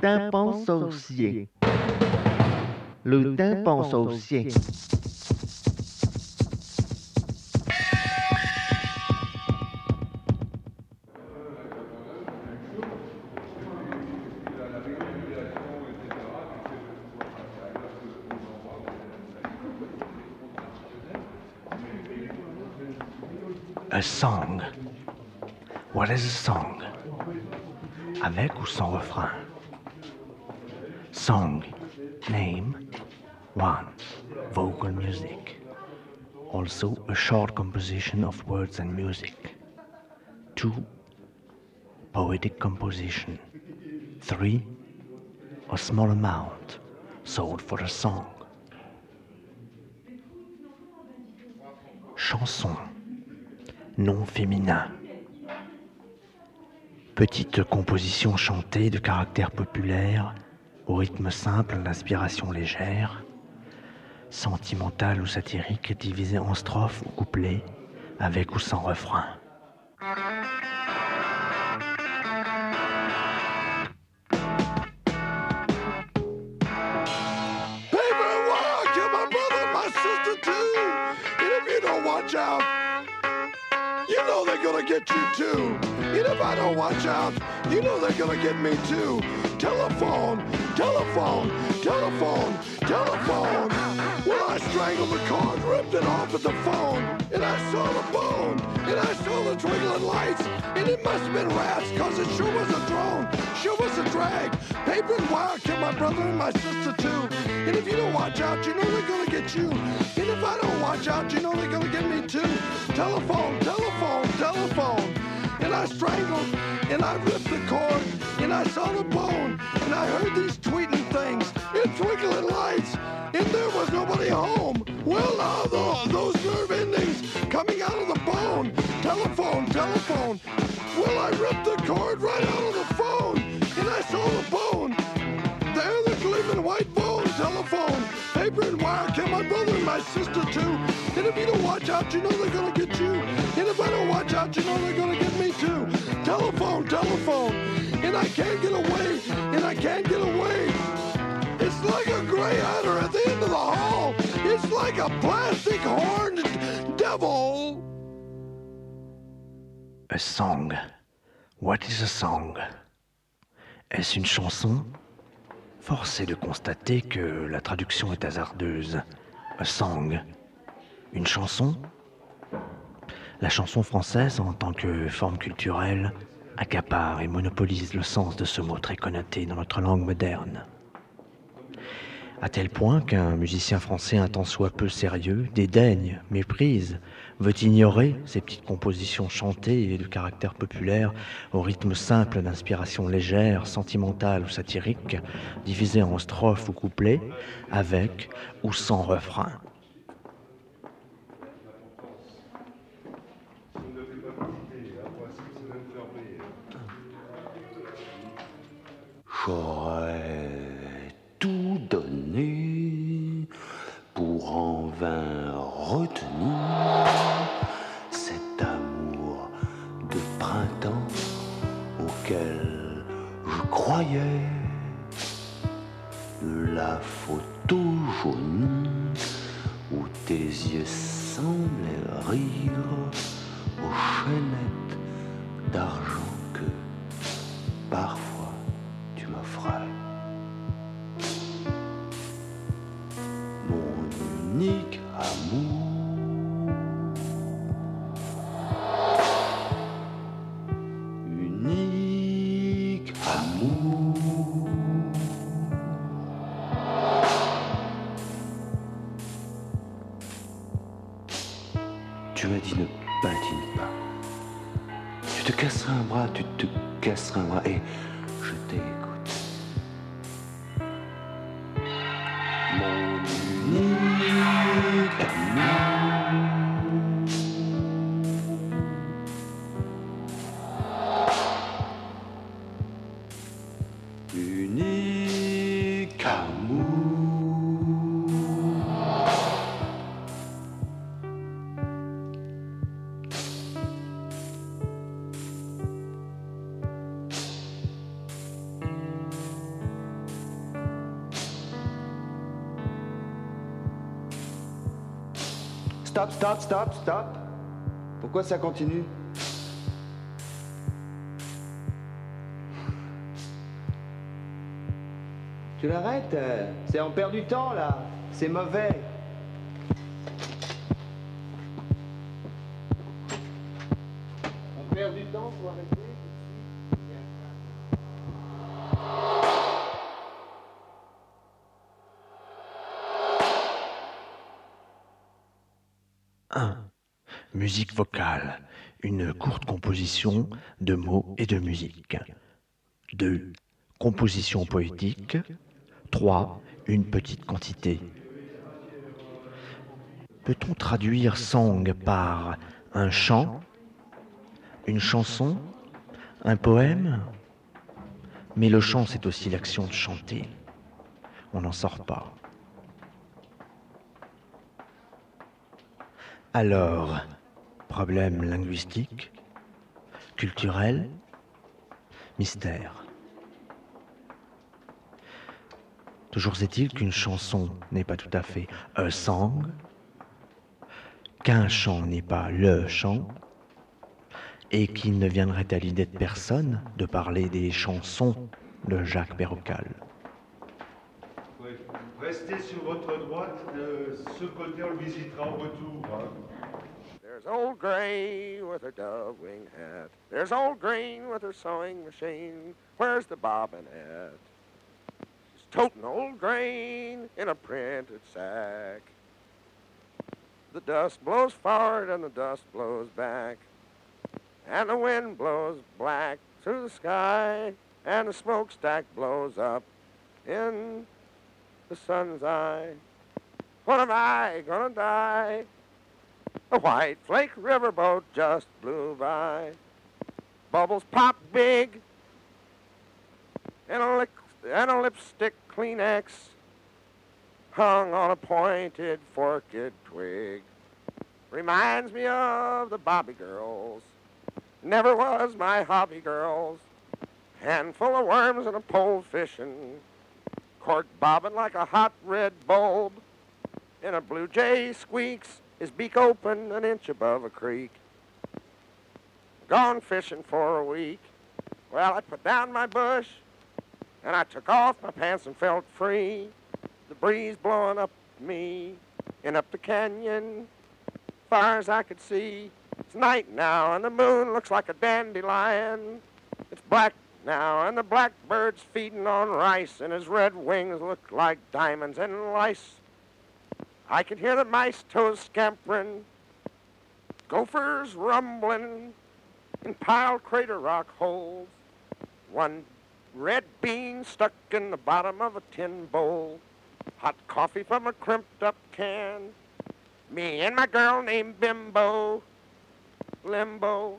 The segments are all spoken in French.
tympan saucier. Le tympan saucier. A song. What is a song? Avec ou sans refrain? Song. Name. One. Vocal music. Also a short composition of words and music. Two. Poetic composition. Three. A small amount sold for a song. Chanson nom féminin. Petite composition chantée de caractère populaire, au rythme simple d'inspiration légère, sentimentale ou satirique, divisée en strophes ou couplets, avec ou sans refrain. get you too. And if I don't watch out, you know they're gonna get me too. Telephone, telephone, telephone, telephone. Well, I strangled the cord, ripped it off at the phone, and I saw the bone, and I saw the twinkling lights, and it must have been rats, cause it sure was a drone, sure was a drag. Paper and wire killed my brother and my sister too. And if you don't watch out, you know they're gonna get you. And if I don't watch out, you know they're gonna get me too. Telephone, telephone, telephone. And I strangled, and I ripped the cord, and I saw the bone, and I heard these tweeting things, and twinkling lights, and there was nobody home. Well, now the, those nerve endings coming out of the bone. Telephone, telephone. Well, I ripped the cord right out of the phone, and I saw the bone. There, the gleaming white bone. Telephone, paper and wire. Kill my brother and my sister too. And if you don't watch out, you know they're gonna get you. And if I don't watch out, you know they're gonna get me too. Telephone, telephone. And I can't get away. And I can't get away. It's like a gray adder at the end of the hall. It's like a plastic horned devil. A song. What is a song? Est-ce une chanson? Force est de constater que la traduction est hasardeuse. A song. Une chanson? La chanson française, en tant que forme culturelle, accapare et monopolise le sens de ce mot très connoté dans notre langue moderne à tel point qu'un musicien français un tant soit peu sérieux dédaigne, méprise, veut ignorer ces petites compositions chantées et de caractère populaire au rythme simple d'inspiration légère, sentimentale ou satirique, divisées en strophes ou couplets, avec ou sans refrain. Tout donner pour en vain retenir cet amour de printemps auquel je croyais. La photo jaune où tes yeux semblaient rire aux chaînettes d'argent Tu m'as dit ne patine pas. Tu te casseras un bras, tu te casseras un bras et je t'écoute. Stop, stop, stop, stop. Pourquoi ça continue? Tu l'arrêtes euh, C'est on perd du temps là. C'est mauvais. On perd du temps pour arrêter. Musique vocale, une courte composition de mots et de musique. 2. Composition poétique. 3. Une petite quantité. Peut-on traduire song par un chant, une chanson, un poème? Mais le chant, c'est aussi l'action de chanter. On n'en sort pas. Alors, problème linguistique, culturel, mystère. Toujours est-il qu'une chanson n'est pas tout à fait un song, qu'un chant n'est pas le chant, et qu'il ne viendrait à l'idée de personne de parler des chansons de Jacques Perrocal. Restez sur votre droite, de ce côté on visitera retour. Hein. There's old gray with her dove-wing hat. There's old green with her sewing machine. Where's the bobbin at? She's toting old grain in a printed sack. The dust blows forward and the dust blows back. And the wind blows black through the sky. And the smokestack blows up in the sun's eye. What am I gonna die? A white flake riverboat just blew by. Bubbles pop big. And a, lick, and a lipstick Kleenex hung on a pointed forked twig. Reminds me of the Bobby girls. Never was my hobby girls. Handful of worms and a pole fishing. Cork bobbing like a hot red bulb. And a blue jay squeaks his beak open an inch above a creek. Gone fishing for a week. Well, I put down my bush and I took off my pants and felt free. The breeze blowing up me and up the canyon, far as I could see. It's night now and the moon looks like a dandelion. It's black now and the blackbird's feeding on rice and his red wings look like diamonds and lice. I can hear the mice toes scampering, gophers rumbling in piled crater rock holes. One red bean stuck in the bottom of a tin bowl. Hot coffee from a crimped up can. Me and my girl named Bimbo. Limbo.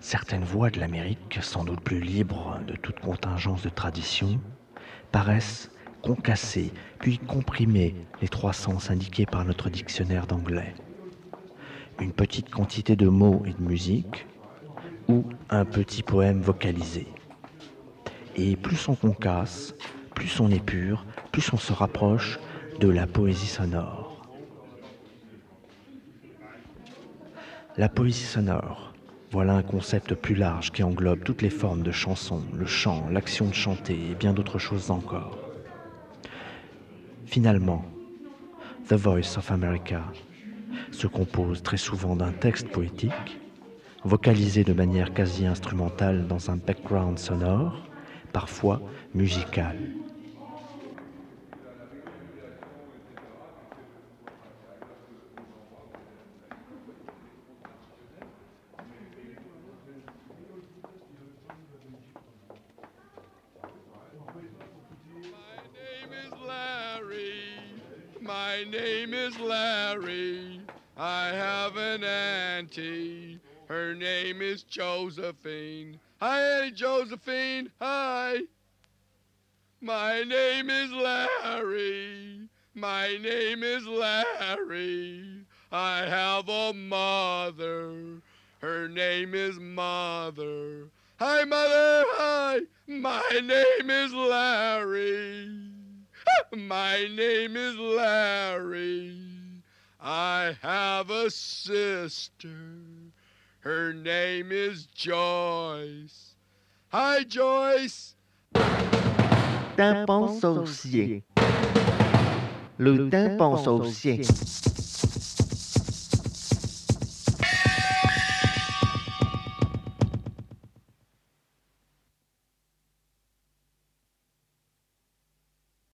Certaines voix de l'Amérique, sans doute plus libres de toute contingence de tradition, paraissent concasser puis comprimer les trois sens indiqués par notre dictionnaire d'anglais. Une petite quantité de mots et de musique ou un petit poème vocalisé. Et plus on concasse, plus on est pur, plus on se rapproche de la poésie sonore. La poésie sonore, voilà un concept plus large qui englobe toutes les formes de chansons, le chant, l'action de chanter et bien d'autres choses encore. Finalement, The Voice of America se compose très souvent d'un texte poétique, vocalisé de manière quasi instrumentale dans un background sonore, parfois musical. My name is Larry. I have an auntie. Her name is Josephine. Hi, Auntie Josephine. Hi. My name is Larry. My name is Larry. I have a mother. Her name is Mother. Hi, Mother. Hi. My name is Larry. My name is Larry. I have a sister. Her name is Joyce. Hi, Joyce. Tympan saucier. Le tympan saucier.